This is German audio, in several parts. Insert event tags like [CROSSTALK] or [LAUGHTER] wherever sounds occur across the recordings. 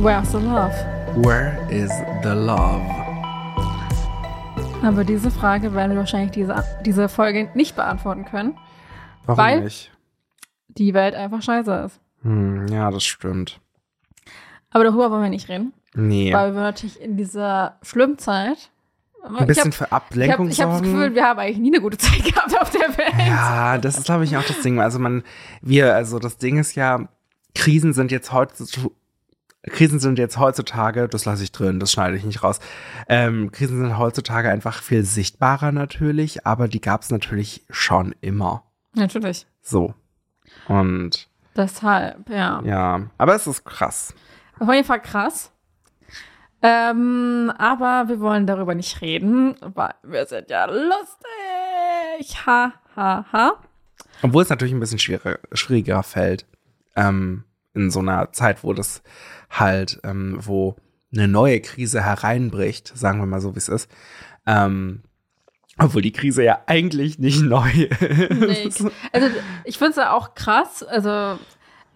Where's the love? Where is the love? Aber diese Frage werden wir wahrscheinlich diese, diese Folge nicht beantworten können. Warum Weil- nicht? Die Welt einfach scheiße ist. Hm, ja, das stimmt. Aber darüber wollen wir nicht reden. Nee. Weil wir natürlich in dieser schlimmen Zeit. Ein bisschen für ich habe Ablenkung ich hab das. Gefühl, wir haben eigentlich nie eine gute [LAUGHS] Zeit gehabt auf der Welt. Ja, das ist, glaube ich, auch das Ding. Also man, wir, also das Ding ist ja, Krisen sind jetzt heutzutage, Krisen sind jetzt heutzutage, das lasse ich drin, das schneide ich nicht raus. Ähm, Krisen sind heutzutage einfach viel sichtbarer natürlich, aber die gab es natürlich schon immer. Natürlich. So. Und Deshalb, ja. ja, aber es ist krass. Auf jeden Fall krass. Ähm, aber wir wollen darüber nicht reden, weil wir sind ja lustig. Ha, ha, ha. Obwohl es natürlich ein bisschen schwieriger, schwieriger fällt, ähm, in so einer Zeit, wo das halt, ähm, wo eine neue Krise hereinbricht, sagen wir mal so, wie es ist. Ähm, obwohl die Krise ja eigentlich nicht neu ist. ich- also ich finde es ja auch krass, also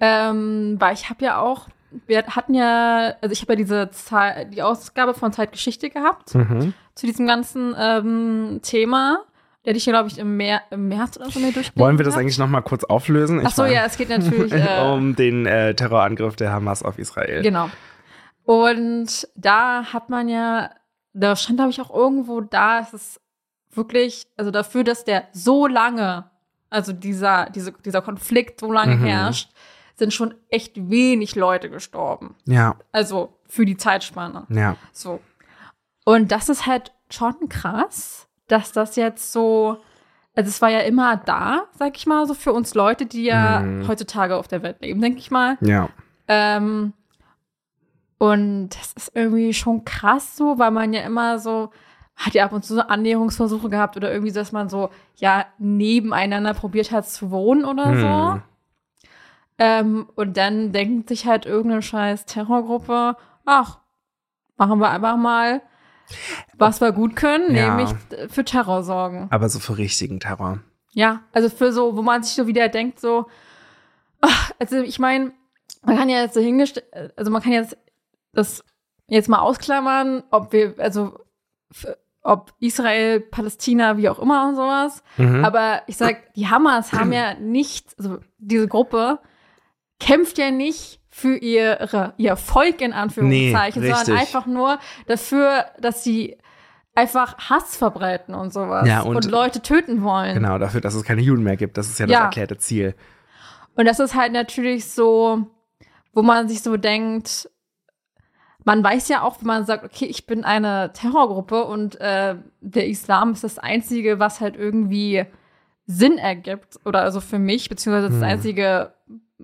ähm, weil ich habe ja auch, wir hatten ja, also ich habe ja diese Zeit, die Ausgabe von Zeitgeschichte gehabt Mhm. zu diesem ganzen ähm, Thema. Die hatte ich, glaube ich, im, Mer im März oder so mir durchgelesen. Wollen wir das eigentlich noch mal kurz auflösen? Ich Ach so, ja, es geht natürlich. [LAUGHS] Äh, um den äh, Terrorangriff der Hamas auf Israel. Genau. Und da hat man ja, da stand, glaube ich, auch irgendwo da, es ist wirklich, also dafür, dass der so lange, also dieser, diese, dieser Konflikt so lange Mhm. herrscht, sind schon echt wenig Leute gestorben. Ja, Also für die Zeitspanne. ja. So. Und das ist halt schon krass, dass das jetzt so, also es war ja immer da, sag ich mal, so für uns Leute, die ja Mhm. heutzutage auf der Welt leben, denke ich mal. Ja. Ähm, und das ist irgendwie schon krass so, weil man ja immer so, hat ja ab und zu so Annäherungsversuche gehabt oder irgendwie, dass man so, ja, nebeneinander probiert hat zu wohnen oder so. Hm. Ähm, und dann denkt sich halt irgendeine scheiß Terrorgruppe, ach, machen wir einfach mal, was wir gut können, Ja. nämlich für Terror sorgen. Aber so für richtigen Terror. Ja, also für so, wo man sich so wieder denkt, so, ach, also ich meine, man kann ja jetzt so hingestellt, also man kann jetzt das jetzt mal ausklammern, ob wir, also ob Israel, Palästina, wie auch immer und sowas. Mhm. Aber ich sag, die Hamas haben ja nicht, also diese Gruppe kämpft ja nicht für ihre, ihr Volk in Anführungszeichen, Nee, sondern einfach nur dafür, dass sie einfach Hass verbreiten und sowas Ja, und- Leute töten wollen. Genau, dafür, dass es keine Juden mehr gibt. Das ist ja das Ja. erklärte Ziel. Und das ist halt natürlich so, wo man sich so denkt, man weiß ja auch, wenn man sagt, okay, ich bin eine Terrorgruppe und äh, der Islam ist das Einzige, was halt irgendwie Sinn ergibt. Oder also für mich, beziehungsweise das Hm. Einzige,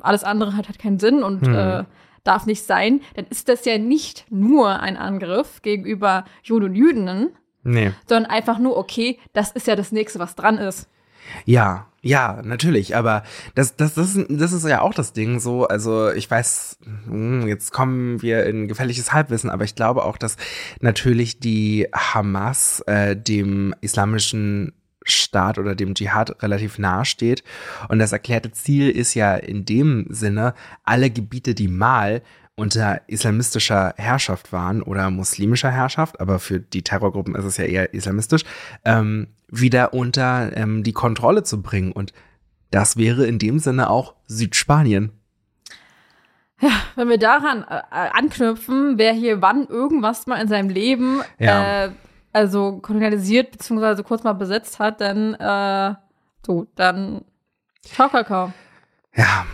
alles andere hat halt keinen Sinn und Hm. äh, darf nicht sein. Dann ist das ja nicht nur ein Angriff gegenüber Juden und Jüdinnen, Nee. sondern einfach nur, okay, das ist ja das Nächste, was dran ist. Ja, ja, natürlich, aber das, das, das, ist, das ist ja auch das Ding so, also ich weiß, hm, jetzt kommen wir in gefährliches Halbwissen, aber ich glaube auch, dass natürlich die Hamas äh, dem islamischen Staat oder dem Dschihad relativ nahe steht und das erklärte Ziel ist ja in dem Sinne, alle Gebiete, die mal unter islamistischer Herrschaft waren oder muslimischer Herrschaft, aber für die Terrorgruppen ist es ja eher islamistisch, ähm, wieder unter ähm, die Kontrolle zu bringen. Und das wäre in dem Sinne auch Südspanien. Wenn wir daran äh, anknüpfen, wer hier wann irgendwas mal in seinem Leben Ja. äh, also kolonialisiert beziehungsweise kurz mal besetzt hat, dann äh, so, dann Ciao, Kakao. Ja,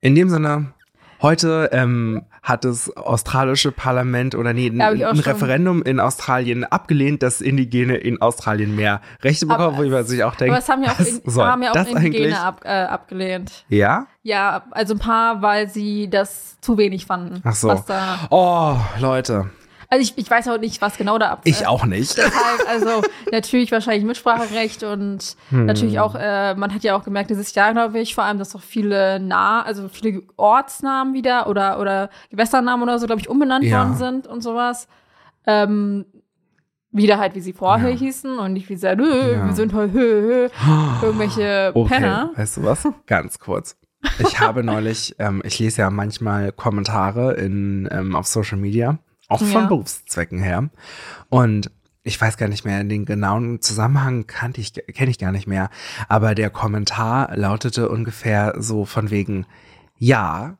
in dem Sinne, heute ähm, hat das australische Parlament oder nee, Ja, ein schon. Referendum in Australien abgelehnt, dass Indigene in Australien mehr Rechte bekommen, Aber wo man sich auch denkt, Aber es haben ja auch, in, soll haben ja auch Indigene ab, äh, abgelehnt. Ja? Ja, also ein paar, weil sie das zu wenig fanden. Ach so. Oh, Leute, also ich, ich weiß auch nicht, was genau da ab. ich äh, auch nicht. Deshalb, also natürlich wahrscheinlich Mitspracherecht und Hm. natürlich auch, äh, man hat ja auch gemerkt, dieses Jahr, glaube ich, vor allem, dass auch viele nah, also viele Ortsnamen wieder oder, oder Gewässernamen oder so, glaube ich, umbenannt Ja. worden sind und sowas. Ähm, wieder halt, wie sie vorher Ja. hießen und nicht wie sie, nö, Ja. wir sind halt hö, hö, irgendwelche [GASPS] Okay, Penner. weißt du was? Ganz kurz. Ich habe neulich, ähm, ich lese ja manchmal Kommentare in, ähm, auf Social Media, auch von Ja. Berufszwecken her. Und ich weiß gar nicht mehr, den genauen Zusammenhang kannte ich, kenne ich gar nicht mehr. Aber der Kommentar lautete ungefähr so von wegen, ja,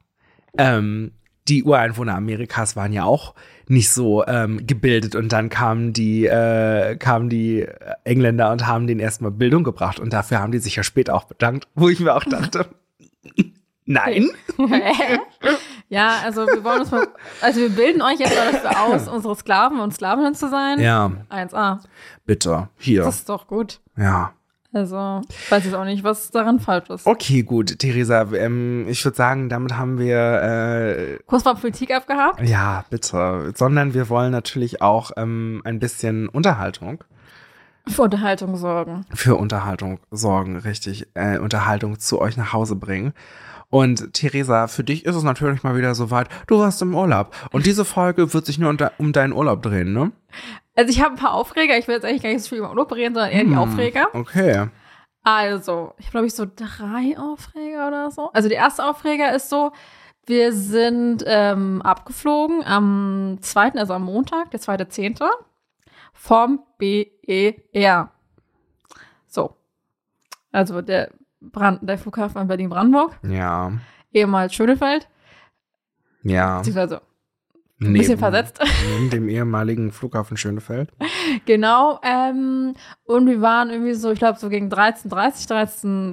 ähm, die Ureinwohner Amerikas waren ja auch nicht so ähm, gebildet und dann kamen die, äh, kamen die Engländer und haben denen erstmal Bildung gebracht und dafür haben die sich ja später auch bedankt, wo ich mir auch dachte, [LAUGHS] nein. Ja, also wir wollen uns mal, also wir bilden euch jetzt mal dafür aus, [LAUGHS] unsere Sklaven und Sklavinnen zu sein. Ja, 1a. bitte, hier. Das ist doch gut. Ja. Also, weiß jetzt auch nicht, was daran falsch ist. Okay, gut, Theresa, ähm, ich würde sagen, damit haben wir, äh, Kurz mal Politik abgehakt. ja, bitte, sondern wir wollen natürlich auch ähm, ein bisschen Unterhaltung. Für Unterhaltung sorgen. für Unterhaltung sorgen, richtig, äh, Unterhaltung zu euch nach Hause bringen. Und Theresa, für dich ist es natürlich mal wieder soweit, du warst im Urlaub. Und diese Folge wird sich nur um deinen Urlaub drehen, ne? Also ich habe ein paar Aufreger. Ich will jetzt eigentlich gar nicht so viel über Urlaub reden, sondern eher die Hm, Aufreger. Okay. Also, ich habe, glaube ich, so drei Aufreger oder so. Also der erste Aufreger ist so, wir sind ähm, abgeflogen am 2., also am Montag, der 2.10. vom BER. So. Also der, Brand, der Flughafen in Berlin-Brandenburg, Ja. ehemals Schönefeld, Ja. beziehungsweise ein bisschen versetzt. Neben dem ehemaligen Flughafen Schönefeld. [LAUGHS] Genau, ähm, und wir waren irgendwie so, ich glaube, so gegen 13.30,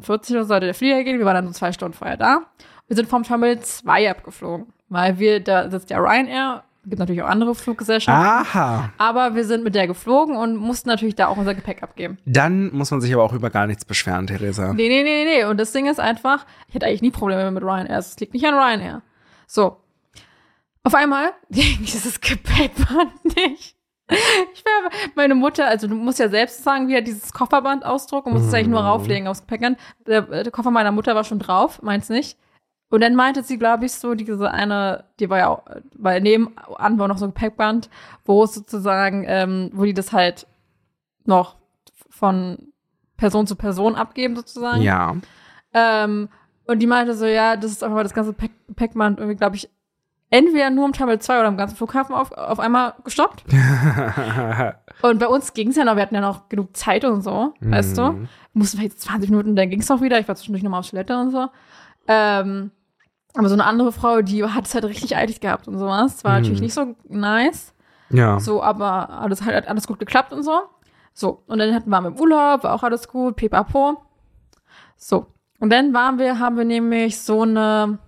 13.40 Uhr sollte der Flieger gehen. Wir waren dann so zwei Stunden vorher da. Wir sind vom Terminal 2 abgeflogen, weil wir, da sitzt ja Ryanair, gibt natürlich auch andere Fluggesellschaften, Aha. aber wir sind mit der geflogen und mussten natürlich da auch unser Gepäck abgeben. Dann muss man sich aber auch über gar nichts beschweren, Theresa. Nee, nee, nee, nee, und das Ding ist einfach, ich hatte eigentlich nie Probleme mit Ryanair, es liegt nicht an Ryanair. So. Auf einmal ging [LAUGHS] dieses Gepäckband nicht. Ich wäre meine Mutter, also du musst ja selbst sagen, wie er dieses Kofferband ausdruckt und musst es eigentlich nur rauflegen aufs Gepäckband. Der, der Koffer meiner Mutter war schon drauf, meins nicht. Und dann meinte sie, glaube ich, so diese eine, die war ja auch, weil nebenan war noch so ein Gepäckband, wo es sozusagen, ähm, wo die das halt noch von Person zu Person abgeben sozusagen. Ja. Ähm, und die meinte so, ja, das ist einfach mal das ganze Pack Packband irgendwie, glaube ich, entweder nur im Terminal 2 oder am ganzen Flughafen auf, auf einmal gestoppt. [LAUGHS] Und bei uns ging es ja noch, wir hatten ja noch genug Zeit und so, weißt du? Mhm. Mussten vielleicht 20 Minuten, dann ging es noch wieder. Ich war zwischendurch nochmal auf Toilette und so. Ähm, aber so eine andere Frau, die hat es halt richtig eilig gehabt und sowas. War Mhm. natürlich nicht so nice. ja. So, aber alles halt hat alles gut geklappt und so. So, und dann hatten wir im Urlaub, war auch alles gut, pipapo. So, und dann waren wir, haben wir nämlich so eine,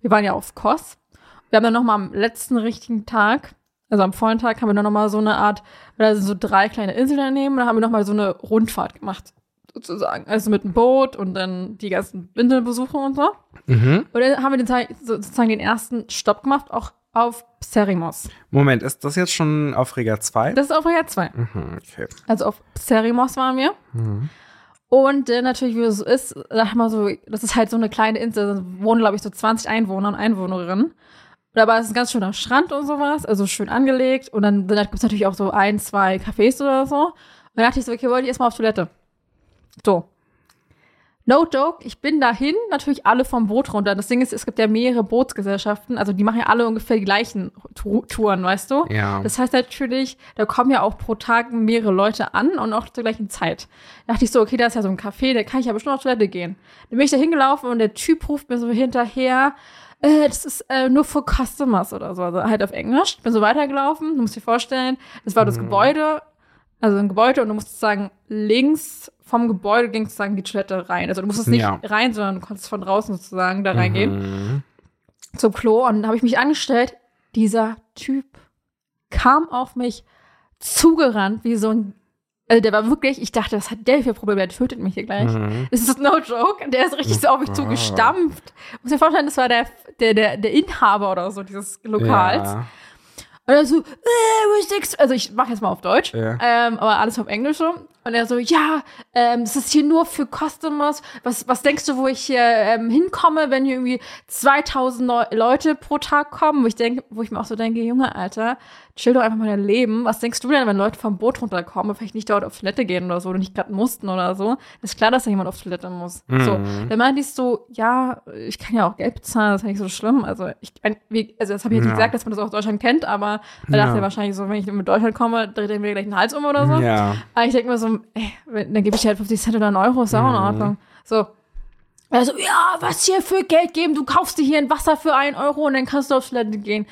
wir waren ja auf Kos. Wir haben dann noch mal am letzten richtigen Tag, also am vollen Tag, haben wir dann noch mal so eine Art, da sind so drei kleine Inseln daneben, da haben wir noch mal so eine Rundfahrt gemacht, sozusagen. Also mit dem Boot und dann die ganzen Inselbesuche und so. Mhm. Und dann haben wir den, sozusagen den ersten Stopp gemacht, auch auf Pserimos. Moment, ist das jetzt schon Aufreger 2? Das ist auf Reha 2. Mhm, okay. Also auf Pserimos waren wir. Mhm. Und äh, natürlich, wie es so ist, sag mal so, das ist halt so eine kleine Insel, da wohnen, glaube ich, so 20 Einwohner und Einwohnerinnen. Und aber es ist ein ganz schöner Strand und sowas, also schön angelegt. Und dann, dann gibt es natürlich auch so ein, zwei Cafés oder so. Und dann dachte ich so, okay, wollte ich erstmal auf Toilette. So. No joke, ich bin dahin, natürlich alle vom Boot runter. Das Ding ist, es gibt ja mehrere Bootsgesellschaften, also die machen ja alle ungefähr die gleichen Touren, weißt du? Ja. Das heißt natürlich, da kommen ja auch pro Tag mehrere Leute an und auch zur gleichen Zeit. Da dachte ich so, okay, da ist ja so ein Café, da kann ich ja bestimmt auf Toilette gehen. Dann bin ich da hingelaufen und der Typ ruft mir so hinterher, äh, das ist äh, nur für Customers oder so, also halt auf Englisch. Bin so weitergelaufen, du musst dir vorstellen, das war das Gebäude, also ein Gebäude und du musst sozusagen links vom Gebäude ging sozusagen die Toilette rein. Also du musstest nicht Ja. rein, sondern du konntest von draußen sozusagen da reingehen Mhm. zum Klo und dann habe ich mich angestellt. Dieser Typ kam auf mich zugerannt wie so ein also der war wirklich, ich dachte, was hat der für Probleme? Der tötet mich hier gleich. Mhm. Das ist no joke. Der ist richtig so auf mich zugestampft. Muss mir vorstellen, das war der, der, der, der Inhaber oder so dieses Lokals. Ja. Und er so, äh, du? Also ich mache jetzt mal auf Deutsch, Ja. ähm, aber alles auf Englisch so. Und er so, ja, ähm, es ist hier nur für Customers. Was, was denkst du, wo ich hier ähm, hinkomme, wenn hier irgendwie 2000 Neu Leute pro Tag kommen? Wo ich denke, wo ich mir auch so denke, Junge, Alter, chill doch einfach mal dein Leben. Was denkst du denn, wenn Leute vom Boot runterkommen und vielleicht nicht dort auf Toilette gehen oder so oder nicht gerade mussten oder so? Ist klar, dass da jemand auf Toilette muss. Mhm. So, dann meinte ich so, ja, ich kann ja auch Geld bezahlen, das ist ja nicht so schlimm. Also, ich, also das habe ich jetzt Ja. nicht gesagt, dass man das auch aus Deutschland kennt, aber da Ja. dachte er wahrscheinlich so, wenn ich mit Deutschland komme, dreht er mir gleich den Hals um oder so. Ja. Aber ich denke mir so, ey, dann gebe ich dir halt 50 Cent oder einen Euro, ist auch in Ordnung. So. Also, ja, was hier für Geld geben? Du kaufst dir hier ein Wasser für einen Euro und dann kannst du aufs Toilette gehen.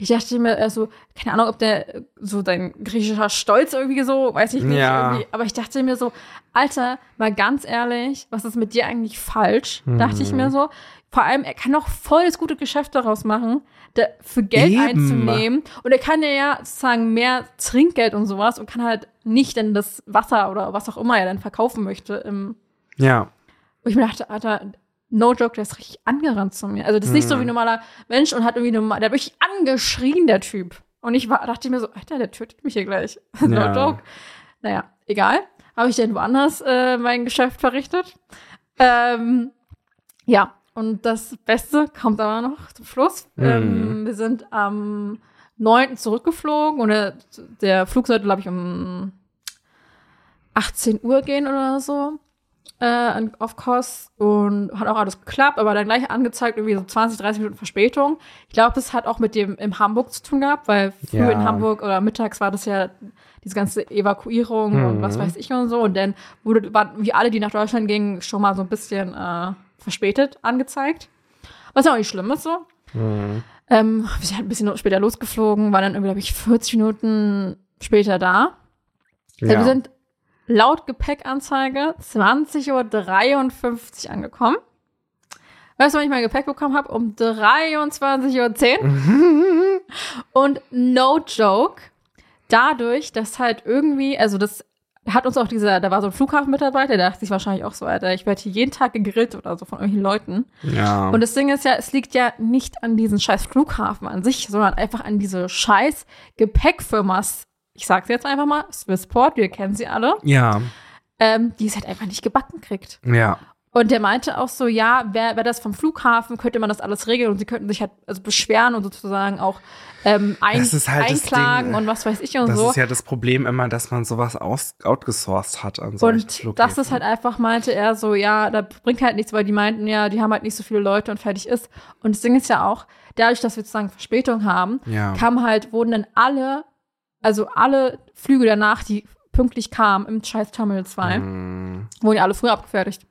Ich dachte mir, also, keine Ahnung, ob der äh, so dein griechischer Stolz irgendwie so, weiß ich nicht, Ja. irgendwie. Aber ich dachte mir so, Alter, mal ganz ehrlich, was ist mit dir eigentlich falsch? Dachte ich mir so. Vor allem, er kann doch voll das gute Geschäft daraus machen, da, für Geld Eben. einzunehmen. Und er kann ja sozusagen mehr Trinkgeld und sowas und kann halt nicht dann das Wasser oder was auch immer er dann verkaufen möchte. Im, Ja. wo ich mir dachte, Alter, no joke, der ist richtig angerannt zu mir. Also das ist nicht so wie ein normaler Mensch und hat irgendwie normal, der hat wirklich angeschrien, der Typ. Und ich war, dachte mir so, Alter, der tötet mich hier gleich. [LAUGHS] no Ja. joke. Naja, egal. Habe ich denn woanders äh, mein Geschäft verrichtet. Ähm, ja, und das Beste kommt aber noch zum Schluss. Mhm. Ähm, wir sind am 9. zurückgeflogen und der, der Flug sollte, glaube ich, um 18 Uhr gehen oder so äh, auf Kos und hat auch alles geklappt, aber dann gleich angezeigt, irgendwie so 20, 30 Minuten Verspätung. Ich glaube, das hat auch mit dem in Hamburg zu tun gehabt, weil früh Ja. in Hamburg oder mittags war das ja diese ganze Evakuierung und Mhm. was weiß ich und so. Und dann wurde, waren wie alle, die nach Deutschland gingen, schon mal so ein bisschen äh, verspätet angezeigt. Was ja auch nicht schlimm ist so. Mhm. Ähm, wir sind halt ein bisschen später losgeflogen, waren dann irgendwie, glaube ich, 40 Minuten später da. Also Ja. Wir sind laut Gepäckanzeige 20.53 Uhr angekommen. Weißt du, wann ich mein Gepäck bekommen habe? Um 23.10 Uhr. [LAUGHS] Und no joke, dadurch, dass halt irgendwie, also das hat uns auch dieser, da war so ein Flughafenmitarbeiter, der dachte sich wahrscheinlich auch so, Alter, ich werde hier jeden Tag gegrillt oder so von irgendwelchen Leuten. ja. Und das Ding ist ja, es liegt ja nicht an diesen scheiß Flughafen an sich, sondern einfach an diese scheiß Gepäckfirma. Ich sag's jetzt einfach mal, Swissport, wir kennen sie alle, ja. ähm, die es halt einfach nicht gebacken kriegt. Ja. Und der meinte auch so, ja, wäre wär das vom Flughafen, könnte man das alles regeln und sie könnten sich halt also beschweren und sozusagen auch ähm, ein, Das halt das einklagen und was weiß ich und Das so. ist ja das Problem immer, dass man sowas aus outgesourced hat an solchen Und Flughäfen. das ist halt einfach, meinte er so, ja, da bringt halt nichts, weil die meinten, ja, die haben halt nicht so viele Leute und fertig ist. Und das Ding ist ja auch, dadurch, dass wir sozusagen Verspätung haben, Ja. kam halt, wurden dann alle, also alle Flüge danach, die pünktlich kamen im scheiß Terminal 2, Mhm. wurden ja alle früher abgefertigt.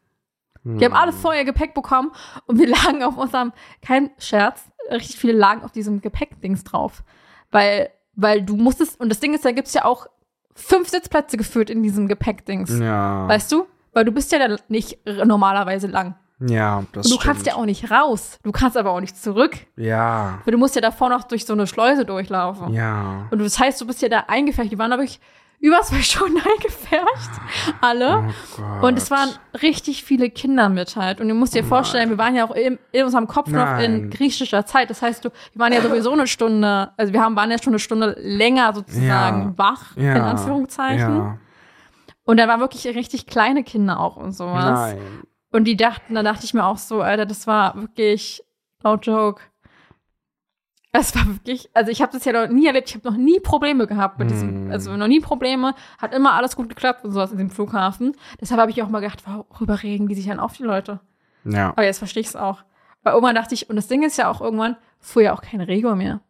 Die haben alle vorher Gepäck bekommen und wir [LAUGHS] lagen auf unserem, kein Scherz, richtig viele lagen auf diesem Gepäckdings drauf. Weil, weil du musstest, und das Ding ist, da gibt's ja auch fünf Sitzplätze geführt in diesem Gepäckdings. Ja. Weißt du? Weil du bist ja dann nicht normalerweise lang. Ja, das Und du stimmt. kannst ja auch nicht raus. Du kannst aber auch nicht zurück. Ja. Weil du musst ja davor noch durch so eine Schleuse durchlaufen. Ja. Und das heißt, du bist ja da eingefärbt. Die waren da wirklich über zwei [LAUGHS] Stunden eingefärbt. Alle. Oh. Und es waren richtig viele Kinder mit halt. Und du musst dir vorstellen, wir waren ja auch in, in unserem Kopf noch in Nein. griechischer Zeit. Das heißt, du, wir waren ja sowieso eine Stunde, also wir haben, waren ja schon eine Stunde länger sozusagen Ja. wach, ja. in Anführungszeichen. Ja. Und da waren wirklich richtig kleine Kinder auch und sowas. Nein. Und die dachten, da dachte ich mir auch so, Alter, das war wirklich, no joke. Es war wirklich, also ich habe das ja noch nie erlebt, ich habe noch nie Probleme gehabt mit diesem, Mm. also noch nie Probleme, hat immer alles gut geklappt und sowas in dem Flughafen. Deshalb habe ich auch mal gedacht, worüber regen die sich dann auf, die Leute? Ja. Aber jetzt verstehe ich es auch. Weil irgendwann dachte ich, und das Ding ist ja auch irgendwann, fuhr ja auch kein Rego mehr.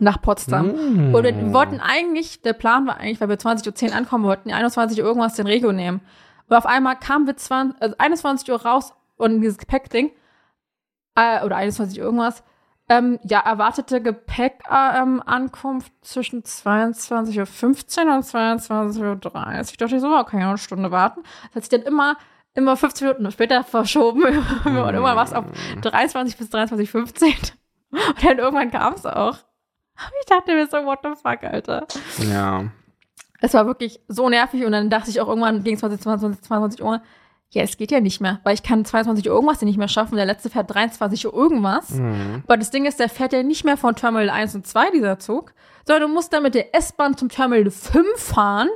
Nach Potsdam. Mm. Und wir wollten eigentlich, der Plan war eigentlich, weil wir 20.10 Uhr ankommen wollten, 21 Uhr irgendwas den Rego nehmen. Und auf einmal kamen wir 20, also 21 Uhr raus und dieses Gepäckding, äh, oder 21 Uhr irgendwas, ähm, ja, erwartete Gepäckankunft zwischen 22.15 Uhr und 22.30 Uhr. Ich dachte so, okay, eine Stunde warten. Das hat sich dann immer, immer 15 Minuten später verschoben [LAUGHS] und immer was auf 23 bis 23.15 Uhr. Und dann irgendwann kam es auch. Ich dachte mir so, what the fuck, Alter. Ja. Es war wirklich so nervig und dann dachte ich auch irgendwann gegen 20, 22, 22 Uhr, ja, es geht ja nicht mehr, weil ich kann 22 Uhr irgendwas nicht mehr schaffen. Der letzte fährt 23 Uhr irgendwas. Mhm. Aber das Ding ist, der fährt ja nicht mehr von Terminal 1 und 2, dieser Zug, sondern du musst dann mit der S-Bahn zum Terminal 5 fahren,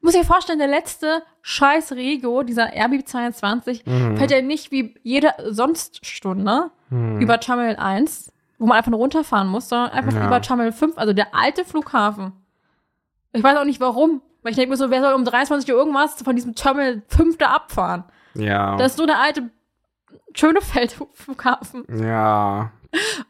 Muss ich dir vorstellen, der letzte scheiß Rego, dieser RB 22, Mhm. fährt ja nicht wie jede sonst Stunde Mhm. über Terminal 1, wo man einfach nur runterfahren muss, sondern einfach Ja. über Terminal 5, also der alte Flughafen. Ich weiß auch nicht warum. Weil ich denke mir so, wer soll um 23 Uhr irgendwas von diesem Terminal 5 da abfahren? Ja. Das ist so der alte Schönefeld-Flughafen. ja.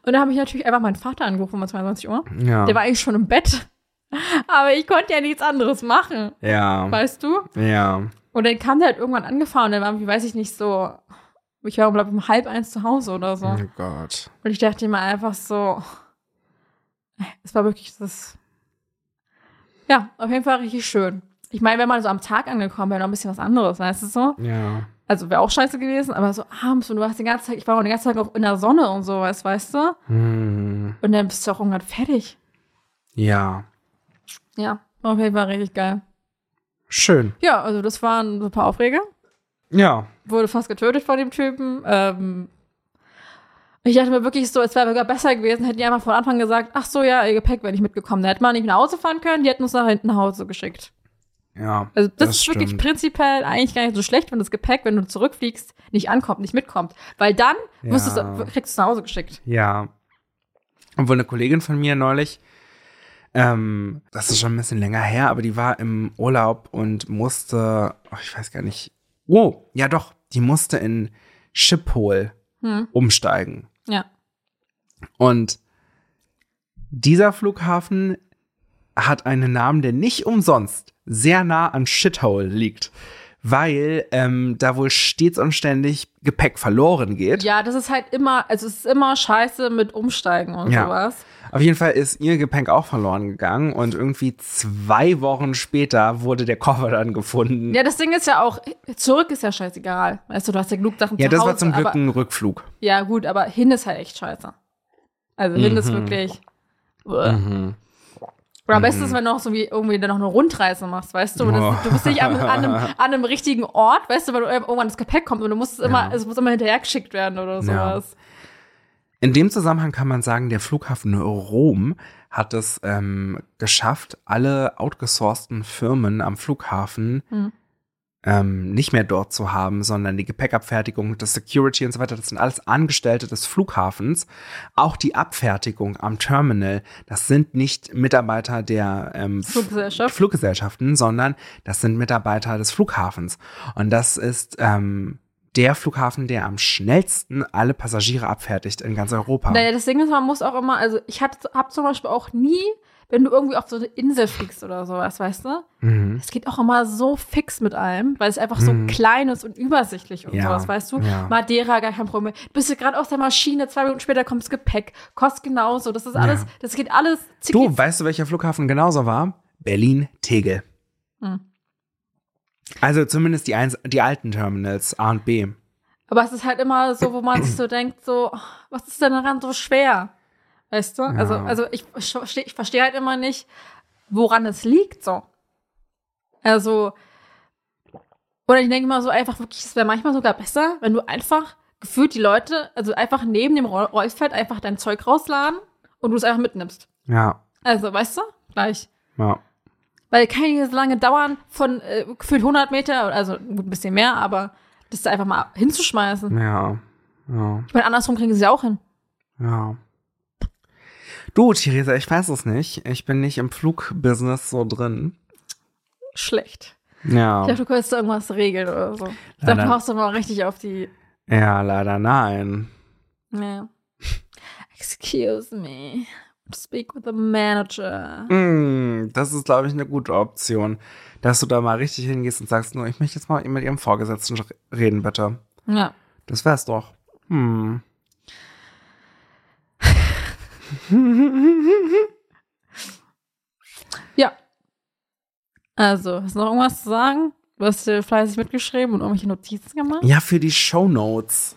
Und da habe ich natürlich einfach meinen Vater angerufen um 22 Uhr. Ja. Der war eigentlich schon im Bett. [LAUGHS] Aber ich konnte ja nichts anderes machen, ja. weißt du? Ja. Und dann kam der halt irgendwann angefahren. Dann war, wie weiß ich nicht, so. Ich war, glaube ich, um halb eins zu Hause oder so. Oh Gott. Und ich dachte mir einfach so. Es war wirklich das. Ja, auf jeden Fall richtig schön. Ich meine, wenn man so am Tag angekommen wäre, noch ein bisschen was anderes, weißt du so? Ja. Also wäre auch scheiße gewesen, aber so abends und du warst den ganzen Tag, ich war auch den ganzen Tag auch in der Sonne und sowas, weißt du? Hm. Und dann bist du auch irgendwann fertig. Ja. Ja, auf jeden Fall richtig geil. Schön. Ja, also das waren so ein paar Aufreger. Ja. Wurde fast getötet von dem Typen. Ähm, ich dachte mir wirklich so, es wäre sogar besser gewesen, hätten die einfach von Anfang gesagt, ach so, ja, ihr Gepäck wäre nicht mitgekommen. Da hätte man nicht nach Hause fahren können, die hätten uns nach hinten nach Hause geschickt. Ja. Also das, Das ist wirklich stimmt. prinzipiell eigentlich gar nicht so schlecht, wenn das Gepäck, wenn du zurückfliegst, nicht ankommt, nicht mitkommt. Weil dann Ja. du's- kriegst du es nach Hause geschickt. Ja. Obwohl eine Kollegin von mir neulich, ähm, das ist schon ein bisschen länger her, aber die war im Urlaub und musste, ach, ich weiß gar nicht, oh, ja doch, die musste in Schiphol Hm. umsteigen. Und dieser Flughafen hat einen Namen, der nicht umsonst sehr nah an Shithole liegt, weil ähm, da wohl stets und ständig Gepäck verloren geht. Ja, das ist halt immer, also es ist immer scheiße mit Umsteigen und Ja. sowas. Auf jeden Fall ist ihr Gepäck auch verloren gegangen und irgendwie zwei Wochen später wurde der Koffer dann gefunden. Ja, das Ding ist ja auch, zurück ist ja scheißegal. Weißt du, du hast ja genug Sachen Ja, das Hause. war zum Glück aber, ein Rückflug. Ja, gut, aber hin ist halt echt scheiße. Also ist Mhm. wirklich. Uah. Oder am besten ist, wenn du noch so wie irgendwie dann noch eine Rundreise machst, weißt du? Das, du bist nicht an, an, einem, [LAUGHS] an einem richtigen Ort, weißt du, weil du irgendwann das Gepäck kommt und du musst es immer, Ja. es muss immer hinterhergeschickt werden oder sowas. In dem Zusammenhang kann man sagen, der Flughafen Rom hat es ähm, geschafft, alle outgesourcten Firmen am Flughafen Hm. Ähm, nicht mehr dort zu haben, sondern die Gepäckabfertigung, das Security und so weiter, das sind alles Angestellte des Flughafens. Auch die Abfertigung am Terminal, das sind nicht Mitarbeiter der ähm, Fluggesellschaft. Fluggesellschaften, sondern das sind Mitarbeiter des Flughafens. Und das ist ähm, der Flughafen, der am schnellsten alle Passagiere abfertigt in ganz Europa. Naja, das Ding ist, man muss auch immer, also ich hatte, hab zum Beispiel auch nie, wenn du irgendwie auf so eine Insel fliegst oder sowas, weißt du? Mhm. Es geht auch immer so fix mit allem, weil es einfach so Mhm. klein ist und übersichtlich und Ja, sowas, weißt du? ja. Madeira, gar kein Problem. Du bist du gerade aus der Maschine, zwei Minuten später kommt das Gepäck, kostet genauso. Das ist alles, Ja. das geht alles Du, weißt du, welcher Flughafen genauso war? Berlin-Tegel. Hm. Also zumindest die, eins, die alten Terminals A und B. Aber es ist halt immer so, wo man sich so denkt, so, oh, was ist denn daran so schwer? Weißt du? Also, also ich verstehe ich versteh halt immer nicht, woran es liegt, so. Also, oder ich denke mal so einfach wirklich, es wäre manchmal sogar besser, wenn du einfach gefühlt die Leute, also einfach neben dem Roll- Rollfeld einfach dein Zeug rausladen und du es einfach mitnimmst. Ja, Also, weißt du? Gleich. ja. Weil kann nicht so lange dauern, von äh, gefühlt 100 Meter, also gut, ein bisschen mehr, aber das da einfach mal hinzuschmeißen. Ja, ja, Ich meine, andersrum kriegen sie es auch hin. ja. Du, Theresa, ich weiß es nicht. Ich bin nicht im Flugbusiness so drin. Schlecht. Ja, Ich dachte, du könntest irgendwas regeln oder so. Ich dachte, du haust mal richtig auf die. ja, leider nein. Ja. Excuse me. Speak with the manager. Mm, das ist, glaube ich, eine gute Option, dass du da mal richtig hingehst und sagst, nur, ich möchte jetzt mal mit ihrem Vorgesetzten reden, bitte. Ja. Das wär's doch. Hm. [LAUGHS] Ja. Also, hast du noch irgendwas zu sagen? Du hast dir fleißig mitgeschrieben und irgendwelche Notizen gemacht? Ja, für die Shownotes.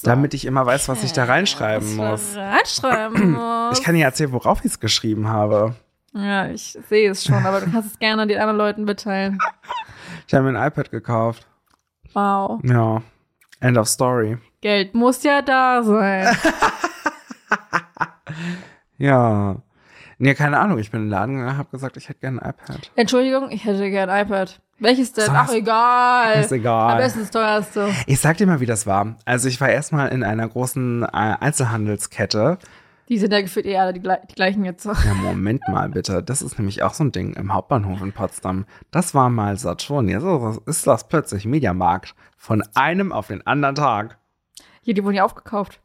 So. Damit ich immer weiß, was ich da reinschreiben muss. Reinschreiben [CLEARS THROAT] muss. Ich kann dir erzählen, worauf ich es geschrieben habe. ja, ich sehe es schon, aber du kannst es gerne den anderen Leuten mitteilen. [LAUGHS] Ich habe mir ein iPad gekauft. Wow. Ja. End of story. Geld muss ja da sein. [LAUGHS] Ja. Ja, keine Ahnung. Ich bin in den Laden gegangen, habe gesagt, ich hätte gerne ein iPad. Entschuldigung, ich hätte gern ein iPad. Welches denn? So, Ach, egal. Ist egal. Am besten das teuerste. Ich sag dir mal, wie das war. Also ich war erstmal in einer großen äh, Einzelhandelskette. Die sind ja gefühlt eher alle die, die gleichen jetzt. Ja, Moment mal bitte. Das ist nämlich auch so ein Ding im Hauptbahnhof in Potsdam. Das war mal Saturn. Jetzt ist das plötzlich Mediamarkt. Von einem auf den anderen Tag. Hier, die wurden ja aufgekauft.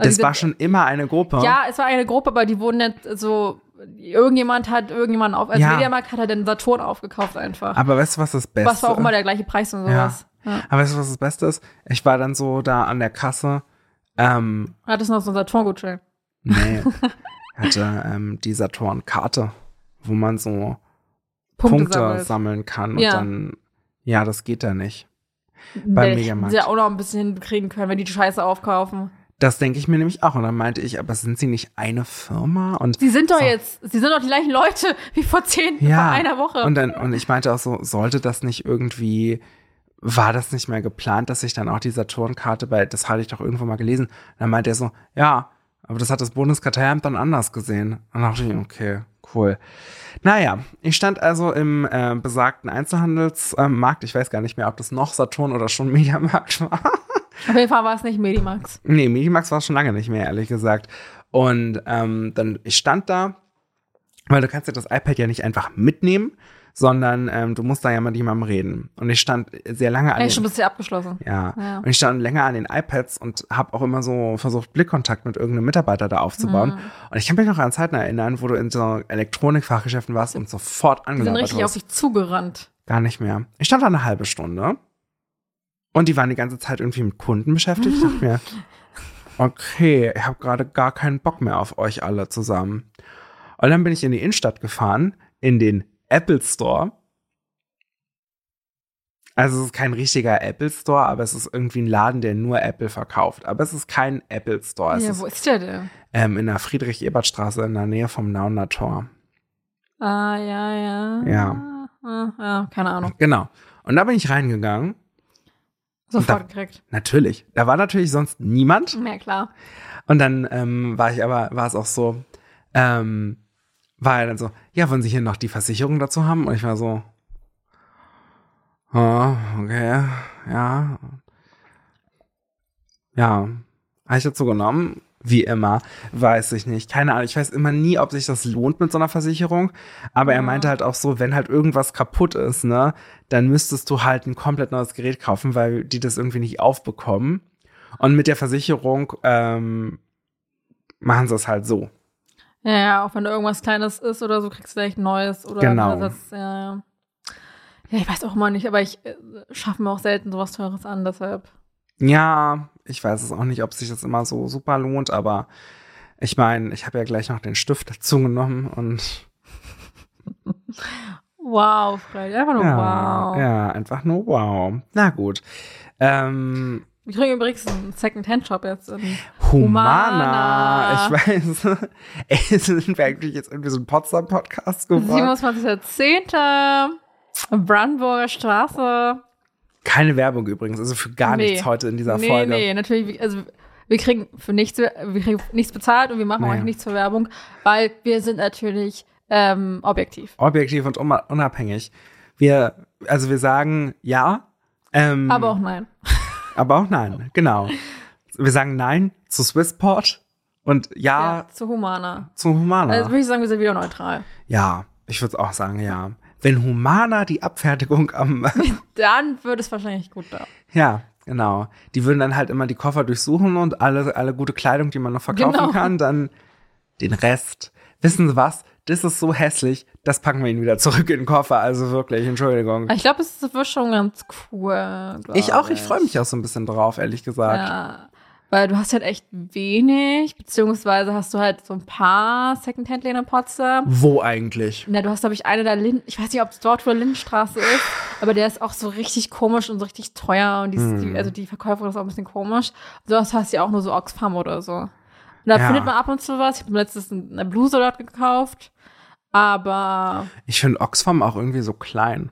Also Das war schon immer eine Gruppe. Ja, es war eine Gruppe, aber die wurden nicht so. Irgendjemand hat irgendjemanden auf. Also Ja. Mediamarkt hat halt den Saturn aufgekauft einfach. Aber weißt du, was das Beste Was war auch immer der gleiche Preis und Ja. sowas. Ja. Aber weißt du, was das Beste ist? Ich war dann so da an der Kasse. Ähm, Hattest noch so einen Saturn-Gutschein. nee, [LAUGHS] hatte ähm, die Saturn-Karte, wo man so Punkte, Punkte, sammelt. sammeln kann. Und Ja. dann, ja, das geht da nicht. beim Nee, Mediamarkt. Sie ja auch noch ein bisschen hinkriegen können, wenn die die Scheiße aufkaufen. Das denke ich mir nämlich auch. Und dann meinte ich, aber sind sie nicht eine Firma? Und Sie sind doch So. jetzt, sie sind doch die gleichen Leute [LAUGHS] wie vor zehn, Ja. vor einer Woche. Und dann, und ich meinte auch so, sollte das nicht irgendwie, war das nicht mehr geplant, dass ich dann auch die Saturn-Karte bei, das hatte ich doch irgendwo mal gelesen. Dann meinte er so, ja, aber das hat das Bundeskartellamt dann anders gesehen. Und dann dachte ich, okay, cool. Naja, ich stand also im äh, besagten Einzelhandelsmarkt. ich weiß gar nicht mehr, ob das noch Saturn oder schon Mediamarkt [LAUGHS] war. Auf jeden Fall war es nicht Medimax. Nee, Medimax war es schon lange nicht mehr, ehrlich gesagt. Und ähm, dann, ich stand da, weil du kannst ja das iPad ja nicht einfach mitnehmen, sondern ähm, du musst da ja mit jemandem reden. Und ich stand sehr lange an Eigentlich schon den, bisher abgeschlossen. ja, Ja. und ich stand länger an den iPads und habe auch immer so versucht, Blickkontakt mit irgendeinem Mitarbeiter da aufzubauen. Mhm. Und ich kann mich noch an Zeiten erinnern, wo du in so Elektronikfachgeschäften warst und sofort Die sind angelabert richtig auf wurdest. dich zugerannt. Gar nicht mehr. Ich stand da eine halbe Stunde und die waren die ganze Zeit irgendwie mit Kunden beschäftigt. Ich dachte mir, [LAUGHS] okay, ich habe gerade gar keinen Bock mehr auf euch alle zusammen. Und dann bin ich in die Innenstadt gefahren, in den Apple Store. Also es ist kein richtiger Apple Store, aber es ist irgendwie ein Laden, der nur Apple verkauft. Aber es ist kein Apple Store. Es Ja, wo ist der denn? ähm, in der Friedrich-Ebert-Straße in der Nähe vom Nauner Tor. Ah, ja, ja. Ja. Ah, ja, keine Ahnung. Genau. Und da bin ich reingegangen. Sofort da- gekriegt. Natürlich. Da war natürlich sonst niemand. Ja, klar. Und dann ähm, war ich aber, war es auch so, ähm, war er dann so, ja, wollen Sie hier noch die Versicherung dazu haben? Und ich war so, oh, okay, ja. Ja, habe ich dazu genommen. Wie immer, weiß ich nicht. Keine Ahnung. Ich weiß immer nie, ob sich das lohnt mit so einer Versicherung. Aber er Ja. meinte halt auch so, wenn halt irgendwas kaputt ist, ne, dann müsstest du halt ein komplett neues Gerät kaufen, weil die das irgendwie nicht aufbekommen. Und mit der Versicherung ähm, machen sie es halt so. Ja, ja, auch wenn da irgendwas Kleines ist oder so, kriegst du vielleicht neues oder Genau. Ersatz. Ja, ja. ja, ich weiß auch mal nicht, aber ich äh, schaffe mir auch selten sowas Teures an, deshalb. Ja, ich weiß es auch nicht, ob sich das immer so super lohnt, aber ich meine, ich habe ja gleich noch den Stift dazu genommen und Wow, Fred, einfach nur ja, wow. ja, einfach nur wow. Na gut. Ähm, Wir kriegen übrigens einen Second-Hand-Shop jetzt. In Humana. Humana. Ich weiß. [LAUGHS] Ey, sind wir eigentlich jetzt irgendwie so ein Potsdam-Podcast geworden? 27.10. Brandenburger Straße. Keine Werbung übrigens, also für gar Nee. nichts heute in dieser nee, Folge. nee, natürlich, also wir kriegen für nichts, wir kriegen nichts bezahlt und wir machen Nee. euch nichts für Werbung, weil wir sind natürlich ähm, objektiv. Objektiv und unabhängig. Wir, also wir sagen ja, ähm, Aber auch nein. [LAUGHS] aber auch nein, genau. Wir sagen nein zu Swissport und ja, Ja, zu Humana. zu Humana. Also würde ich sagen, wir sind wieder neutral. ja, ich würde auch sagen, ja. Wenn Humana die Abfertigung am, [LAUGHS] Dann würde es wahrscheinlich gut da. ja, genau. Die würden dann halt immer die Koffer durchsuchen und alle, alle gute Kleidung, die man noch verkaufen Genau. kann, dann den Rest. Wissen Sie was? Das ist so hässlich, das packen wir Ihnen wieder zurück in den Koffer. Also wirklich, Entschuldigung. Ich glaube, es wird schon ganz cool. Ich auch, ich freue mich auch so ein bisschen drauf, ehrlich gesagt. Ja, weil du hast halt echt wenig, beziehungsweise hast du halt so ein paar Secondhand-Läden in Potsdam. Wo eigentlich? Na, du hast, glaube ich, eine der Linden, ich weiß nicht, ob es dort vor der Lindenstraße ist, aber der ist auch so richtig komisch und so richtig teuer und die, Hm. die, also die Verkäuferin ist auch ein bisschen komisch. Sonst hast du ja auch nur so Oxfam oder so. Und da Ja. findet man ab und zu was. Ich habe letztens eine Bluse dort gekauft, aber Ich finde Oxfam auch irgendwie so klein.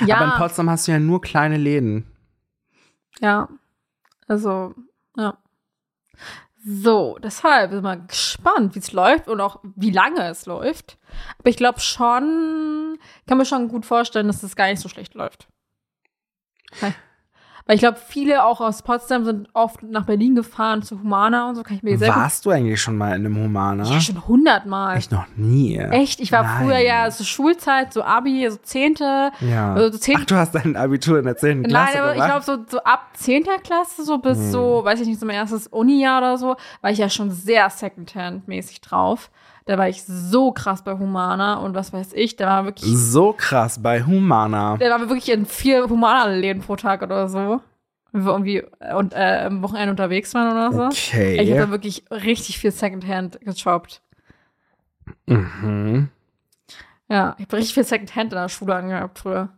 ja, Aber in Potsdam hast du ja nur kleine Läden. ja, also, ja. So, deshalb bin ich mal gespannt, wie es läuft und auch wie lange es läuft. Aber ich glaube schon, kann mir schon gut vorstellen, dass es gar nicht so schlecht läuft. Weil weil ich glaube, viele auch aus Potsdam sind oft nach Berlin gefahren zu Humana und so, kann ich mir gut Warst du eigentlich schon mal in einem Humana? Ja, schon hundertmal. Ich noch nie. Echt? Ich war Nein. früher ja so Schulzeit, so Abi, so Zehnte. Ja. Also so zehn- Ach, du hast dein Abitur in der 10. Klasse Nein, aber ich glaube, so, so ab 10. Klasse, so bis so, weiß ich nicht, so mein erstes Uni-Jahr oder so, war ich ja schon sehr Secondhand-mäßig drauf. Da war ich so krass bei Humana und was weiß ich, da war wirklich, so krass bei Humana. da waren wir wirklich in vier Humana-Läden pro Tag oder so. Wenn wir irgendwie äh, und, äh, am Wochenende unterwegs waren oder so. Ich habe Okay. da wirklich richtig viel Secondhand geshoppt. Mhm. Ja, ich habe richtig viel Secondhand in der Schule angehabt früher.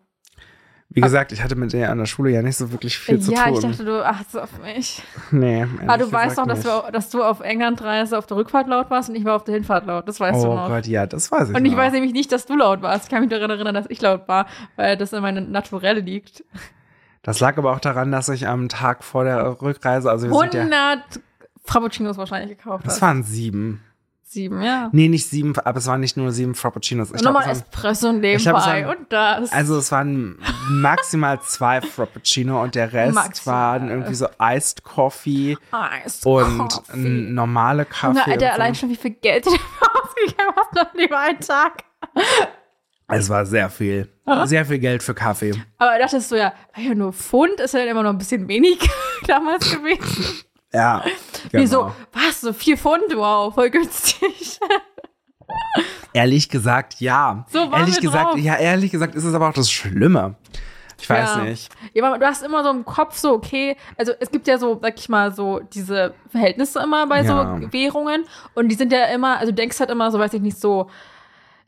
Wie gesagt, ich hatte mit der an der Schule ja nicht so wirklich viel zu ja, tun. ich dachte, du achtest auf mich. [LAUGHS] nee, Aber Ah, du weißt doch, dass, wir, dass du auf Englandreise auf der Rückfahrt laut warst und ich war auf der Hinfahrt laut. Das weißt du Oh noch. Gott, ja, das weiß ich und ich noch. weiß nämlich nicht, dass du laut warst. Ich kann mich daran erinnern, dass ich laut war, weil das in meiner Naturelle liegt. Das lag aber auch daran, dass ich am Tag vor der Rückreise, also wir sind ja, 100 Frappuccinos wahrscheinlich gekauft das hast. waren sieben. Sieben, ja. Nee, nicht sieben, aber es waren nicht nur sieben Frappuccinos. Ich nochmal Espresso und ich glaub, nebenbei waren- und das. also es waren maximal zwei Frappuccino und der Rest Maximal. waren irgendwie so Iced Coffee Iced und Coffee. normale Kaffee. Junge, Alter, so. allein schon wie viel Geld du ausgegeben hast noch lieber einen Tag. Es war sehr viel. Sehr viel Geld für Kaffee. Aber dachtest du ja, ja nur Pfund, ist ja dann immer noch ein bisschen wenig [LAUGHS] damals gewesen. Ja. [LAUGHS] Genau. Wieso? Was? So vier Pfund? Wow, voll günstig. [LAUGHS] Ehrlich gesagt, ja. So waren ehrlich gesagt, drauf. ja, ehrlich gesagt ist es aber auch das Schlimme. Ich weiß Ja. nicht. Ja, du hast immer so im Kopf so, okay, also es gibt ja so, sag ich mal, so diese Verhältnisse immer bei Ja. so Währungen und die sind ja immer, also du denkst halt immer so, weiß ich nicht, so,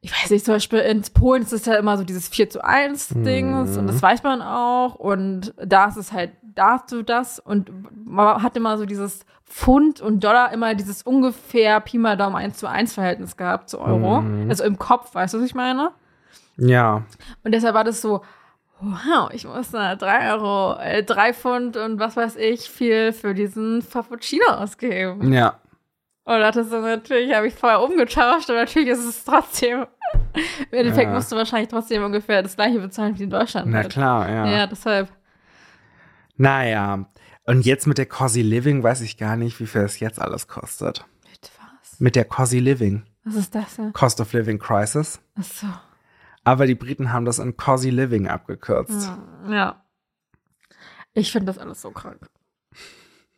ich weiß nicht, zum Beispiel in Polen ist es ja immer so dieses 4 zu 1 Dings Mhm. und das weiß man auch und da ist es halt dazu das und man hat immer so dieses Pfund und Dollar immer dieses ungefähr Pi mal Daumen 1 zu 1 Verhältnis gehabt zu Euro, Mhm. also im Kopf, weißt du, was ich meine? Ja. Und deshalb war das so, wow, ich muss da drei Euro, äh, drei Pfund und was weiß ich viel für diesen Frappuccino ausgeben. Ja. Und dachte so, natürlich habe ich vorher umgetauscht und natürlich ist es trotzdem. Im Endeffekt Ja. musst du wahrscheinlich trotzdem ungefähr das gleiche bezahlen wie in Deutschland. Na halt. klar, ja. Ja, deshalb. Naja. Und jetzt mit der Cozy Living weiß ich gar nicht, wie viel es jetzt alles kostet. Mit was? Mit der Cozy Living. Was ist das denn? Cost of Living Crisis. Ach so. Aber die Briten haben das in Cozy Living abgekürzt. Hm, Ja. Ich finde das alles so krank.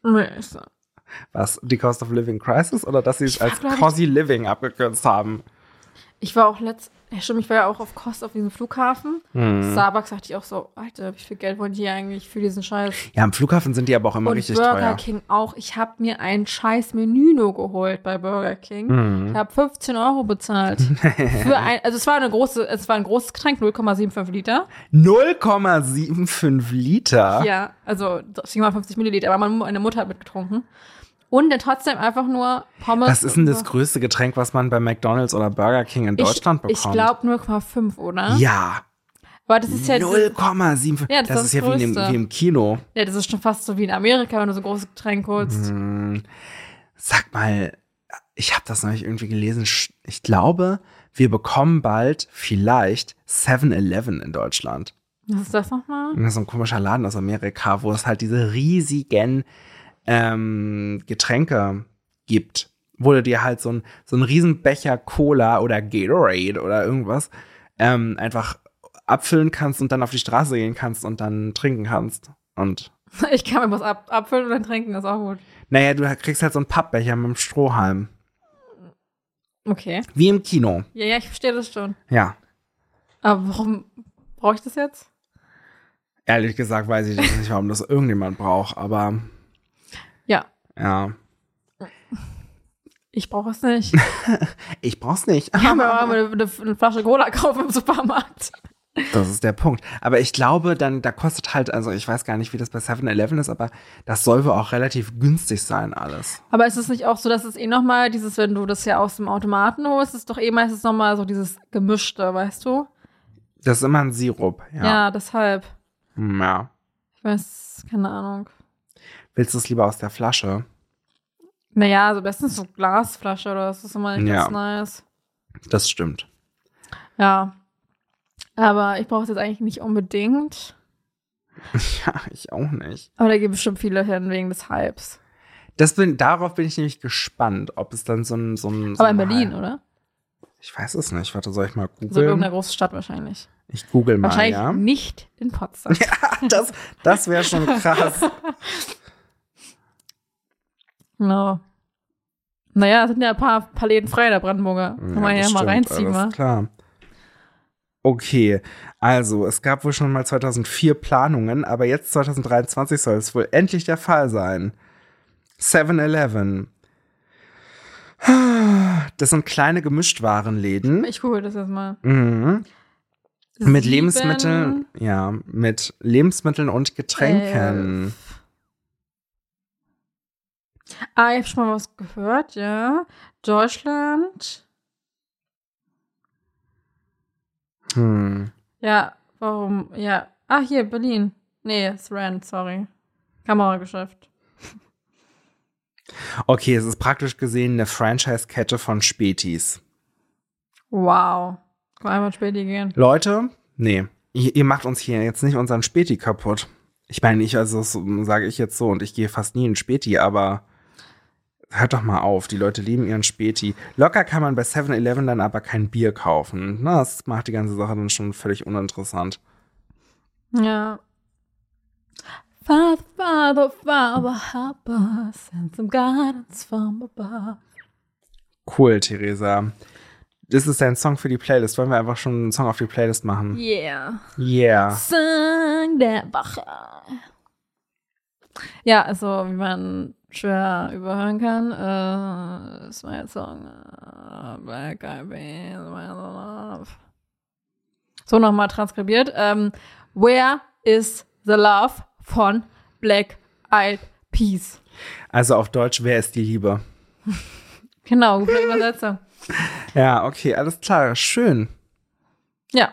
Nee, ich so. Was? Die Cost of Living Crisis? Oder dass sie es war, als ich- Cozy Living abgekürzt haben? Ich war auch letzt, ja stimmt, ich war ja auch auf Kost auf diesem Flughafen. Hm. Starbucks dachte ich auch so, Alter, wie viel Geld wollen die eigentlich für diesen Scheiß? Ja, am Flughafen sind die aber auch immer Und richtig Burger teuer. King auch. Ich habe mir ein scheiß Menü nur geholt bei Burger King. Mhm. Ich habe 15 Euro bezahlt. [LAUGHS] für ein, also es war eine große, es war ein großes Getränk, 0,75 Liter. 0,75 Liter. Ja, also 750 Milliliter, aber meine Mutter hat mitgetrunken. Und dann trotzdem einfach nur Pommes. Was ist denn das größte Getränk, was man bei McDonalds oder Burger King in Deutschland ich, bekommt? Ich glaube 0,5, oder? Ja, Aber das ist ja, diese- 0,75. Ja, das das, ist ist ja das wie, im, wie im Kino. ja, das ist schon fast so wie in Amerika, wenn du so ein großes Getränk holst. Hm, Sag mal, ich habe das neulich irgendwie gelesen. Ich glaube, wir bekommen bald vielleicht 7-Eleven in Deutschland. Was ist das nochmal? Das ist so ein komischer Laden aus Amerika, wo es halt diese riesigen ähm, Getränke gibt. Wo du dir halt so ein, so ein Riesenbecher Cola oder Gatorade oder irgendwas ähm, einfach abfüllen kannst und dann auf die Straße gehen kannst und dann trinken kannst. Und [LAUGHS] Ich kann mir was ab abfüllen und dann trinken, das ist auch gut. naja, du kriegst halt so einen Pappbecher mit einem Strohhalm. Okay. Wie im Kino. Ja, ja, ich verstehe das schon. Ja. Aber warum brauche ich das jetzt? Ehrlich gesagt weiß ich nicht, warum das irgendjemand braucht, aber Ja, ja. ich brauche es nicht. [LAUGHS] Ich brauch's nicht. Ich kann mir [LAUGHS] auch mal eine, eine, eine Flasche Cola kaufen im Supermarkt. Das ist der Punkt. Aber ich glaube, dann, da kostet halt, also ich weiß gar nicht, wie das bei 7-Eleven ist, aber das soll wohl auch relativ günstig sein, alles. Aber ist es nicht auch so, dass es eh nochmal dieses, wenn du das ja aus dem Automaten holst, ist doch eh meistens nochmal so dieses Gemischte, weißt du? Das ist immer ein Sirup, Ja, ja. deshalb. Hm, ja. Ich weiß, keine Ahnung. Willst du es lieber aus der Flasche? Naja, also bestens so Glasflasche oder das ist immer nicht Ja. ganz nice. Das stimmt. Ja. Aber ich brauche es jetzt eigentlich nicht unbedingt. [LAUGHS] Ja, ich auch nicht. Aber da gehen bestimmt viele hin wegen des Hypes. Das bin, darauf bin ich nämlich gespannt, ob es dann so ein. So ein so Aber in Berlin, Hype- oder? Ich weiß es nicht. Warte, soll ich mal So in irgendeiner googeln? großen Stadt wahrscheinlich. Ich google mal, wahrscheinlich ja. nicht in Potsdam. [LAUGHS] Das, das wäre schon [LAUGHS] krass. No. Naja, es sind ja ein paar, paar Läden frei, der Brandenburger. Kann man ja, mal reinziehen, alles klar. Okay, also es gab wohl schon mal 2004 Planungen, aber jetzt 2023 soll es wohl endlich der Fall sein. 7-Eleven. Das sind kleine Gemischtwarenläden. Ich google das jetzt mal. Mhm. Mit Lebensmitteln, ja, mit Lebensmitteln und Getränken. elf. Ah, ich habe schon mal was gehört, ja. Deutschland. Hm. Ja, warum? Ja. Ah, hier, Berlin. Nee, es Rand, sorry. Kamerageschäft. Okay, es ist praktisch gesehen eine Franchise-Kette von Spätis. Wow. Kann einmal später gehen. Leute, nee, ihr, ihr macht uns hier jetzt nicht unseren Späti kaputt. Ich meine, ich, also sage ich jetzt so und ich gehe fast nie in Späti, aber hört doch mal auf, die Leute lieben ihren Späti. Locker kann man bei 7-Eleven dann aber kein Bier kaufen. Na, das macht die ganze Sache dann schon völlig uninteressant. Ja. Father, Father, Father, help us and some guidance from above. Cool, Theresa. Das ist dein Song für die Playlist. Wollen wir einfach schon einen Song auf die Playlist machen? Yeah. Yeah. Song der Woche. Ja, also wie man schwer überhören kann, äh, ist mein Song äh, Black Eyed Peas, My Love. So nochmal transkribiert. Ähm, Where is the Love von Black Eyed Peas? Also auf Deutsch, wer ist die Liebe? Genau, gute Übersetzung. [LAUGHS] Ja, okay, alles klar. Schön. Ja.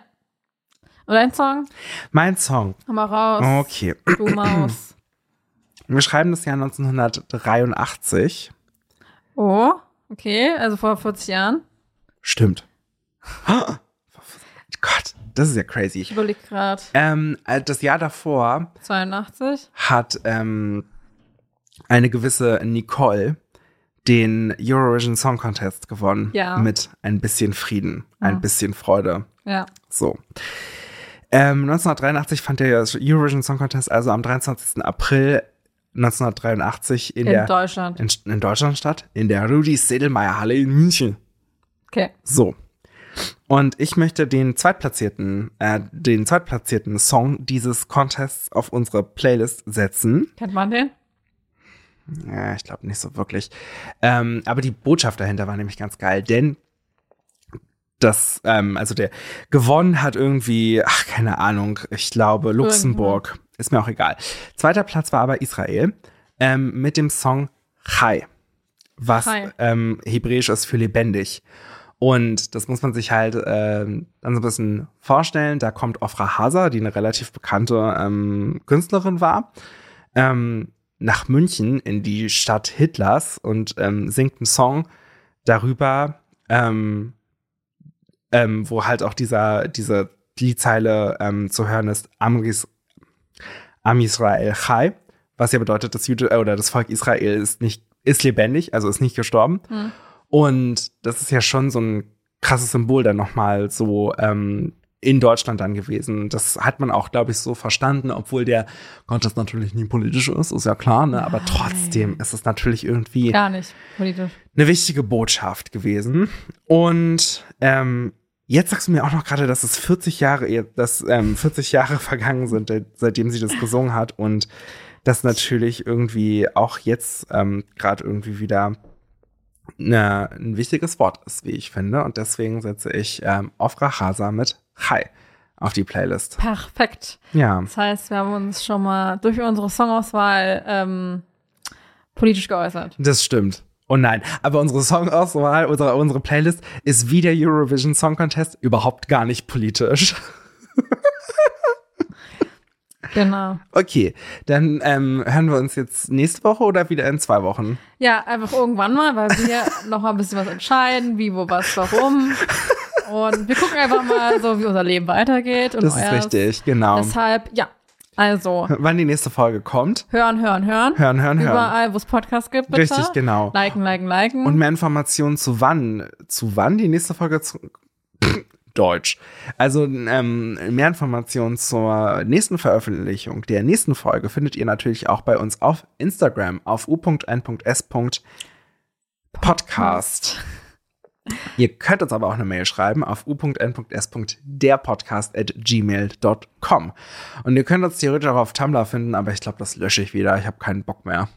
Und ein Song? Mein Song. Hau mal raus. Okay. Du Maus. Wir schreiben das Jahr 1983. Oh, okay, also vor 40 Jahren. Stimmt. Oh, [GASPS] Gott, das ist ja crazy. Ich überlege gerade. Ähm, äh, das Jahr davor 82. hat ähm, eine gewisse Nicole den Eurovision Song Contest gewonnen. Ja. Mit ein bisschen Frieden, ein Mhm. bisschen Freude. Ja. So. Ähm, 1983 fand der Eurovision Song Contest also am 23. April 1983 in, In, der Deutschland. in, in Deutschland statt, in der Rudi Sedelmeier Halle in München. Okay. So. Und ich möchte den zweitplatzierten, äh, den zweitplatzierten Song dieses Contests auf unsere Playlist setzen. Kennt man den? Ja, ich glaube nicht so wirklich. Ähm, aber die Botschaft dahinter war nämlich ganz geil, denn das, ähm, also der gewonnen hat irgendwie, ach, keine Ahnung, ich glaube Luxemburg. Ist mir auch egal. Zweiter Platz war aber Israel ähm, mit dem Song Chai, was Chai. ähm, hebräisch ist für lebendig. Und das muss man sich halt ähm, dann so ein bisschen vorstellen. Da kommt Ofra Hasa, die eine relativ bekannte ähm, Künstlerin war, ähm, nach München in die Stadt Hitlers und ähm, singt einen Song darüber, ähm, ähm, wo halt auch dieser, diese Liedzeile ähm, zu hören ist, Amris, Am Israel Chai, was ja bedeutet, das Jude, äh, oder das Volk Israel ist nicht, ist lebendig, also ist nicht gestorben. Hm. Und das ist ja schon so ein krasses Symbol dann nochmal so ähm, in Deutschland dann gewesen. Das hat man auch, glaube ich, so verstanden, obwohl der Contest natürlich nie politisch ist, ist ja klar, ne? Aber Nein. trotzdem ist es natürlich irgendwie Gar nicht politisch. eine wichtige Botschaft gewesen. Und ähm, jetzt sagst du mir auch noch gerade, dass es 40 Jahre, dass ähm, 40 Jahre [LAUGHS] vergangen sind, seitdem sie das gesungen hat und das natürlich irgendwie auch jetzt ähm, gerade irgendwie wieder eine, ein wichtiges Wort ist, wie ich finde. Und deswegen setze ich ähm, Ofra Hasa mit Hi auf die Playlist. Perfekt. Ja. Das heißt, wir haben uns schon mal durch unsere Songauswahl ähm, politisch geäußert. Das stimmt. Oh nein, aber unsere Songauswahl, unsere, unsere Playlist ist wie der Eurovision Song Contest überhaupt gar nicht politisch. Genau. Okay, dann ähm, hören wir uns jetzt nächste Woche oder wieder in zwei Wochen? Ja, einfach irgendwann mal, weil wir [LAUGHS] noch mal ein bisschen was entscheiden, wie, wo, was, warum. Und wir gucken einfach mal so, wie unser Leben weitergeht. Und Das ist richtig, genau. Deshalb, ja, also Wann die nächste Folge kommt? hören, hören, hören. Hören, hören, hören. Überall, wo es Podcasts gibt, bitte. Richtig, genau. Liken, liken, liken. Und mehr Informationen zu wann, zu wann die nächste Folge zu [CLEARS THROAT] Deutsch. Also ähm, mehr Informationen zur nächsten Veröffentlichung der nächsten Folge findet ihr natürlich auch bei uns auf Instagram auf u.n.s.podcast. Ihr könnt uns aber auch eine Mail schreiben auf u.n.s.derpodcast at gmail.com. Und ihr könnt uns theoretisch auch auf Tumblr finden, aber ich glaube, das lösche ich wieder. Ich habe keinen Bock mehr.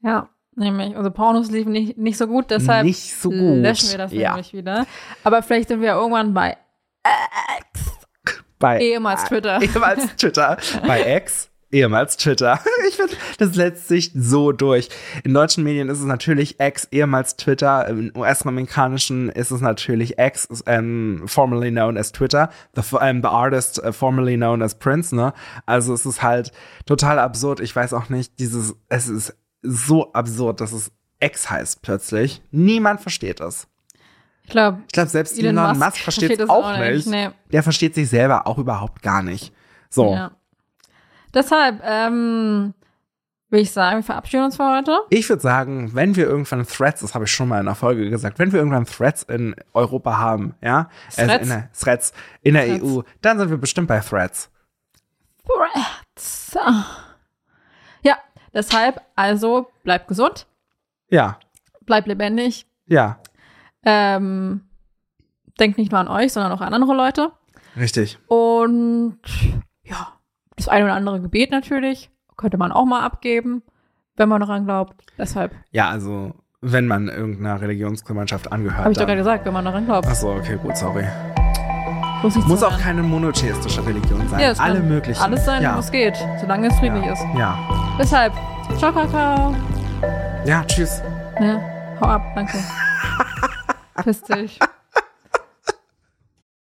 ja, nämlich, unsere Pornos liefen nicht, nicht so gut, deshalb Nicht so gut. löschen wir das Ja. nämlich wieder. Aber vielleicht sind wir irgendwann bei Bei ehemals Twitter. [LAUGHS] ehemals Twitter. Bei X, ehemals Twitter. [LAUGHS] Ich finde, das setzt sich so durch. In deutschen Medien ist es natürlich X, ehemals Twitter. Im US-amerikanischen ist es natürlich X, ähm, formerly known as Twitter. The, ähm, the artist uh, formerly known as Prince, ne? Also es ist halt total absurd. Ich weiß auch nicht, dieses, es ist so absurd, dass es X heißt plötzlich. Niemand versteht es. Ich glaube, Ich glaube, selbst Elon Elon, Musk Musk versteht es auch, auch nicht. nicht, nee. Der versteht sich selber auch überhaupt gar nicht. So. ja. Deshalb, ähm, will ich sagen, wir verabschieden uns für heute. Ich würde sagen, wenn wir irgendwann Threads, das habe ich schon mal in einer Folge gesagt, wenn wir irgendwann Threads in Europa haben, ja, also Threads? in der, Threads in der Threads. EU, dann sind wir bestimmt bei Threads. Threads. Ja, deshalb, also, bleibt gesund, Ja, bleibt lebendig, ja, ähm, denkt nicht nur an euch, sondern auch an andere Leute. richtig. Und das eine oder andere Gebet natürlich könnte man auch mal abgeben, wenn man daran glaubt. Deshalb Ja, also wenn man irgendeiner Religionsgemeinschaft angehört. habe ich doch gerade gesagt, wenn man daran glaubt. Ach so, okay, gut, sorry. Muss, Muss auch keine monotheistische Religion sein. Ja, Alle möglichen. Alles sein, ja. wo es geht, solange es friedlich ja. ist. Ja. Deshalb, ciao, Kakao. Ja, tschüss. Ja, hau ab, danke. [LAUGHS] Piss dich.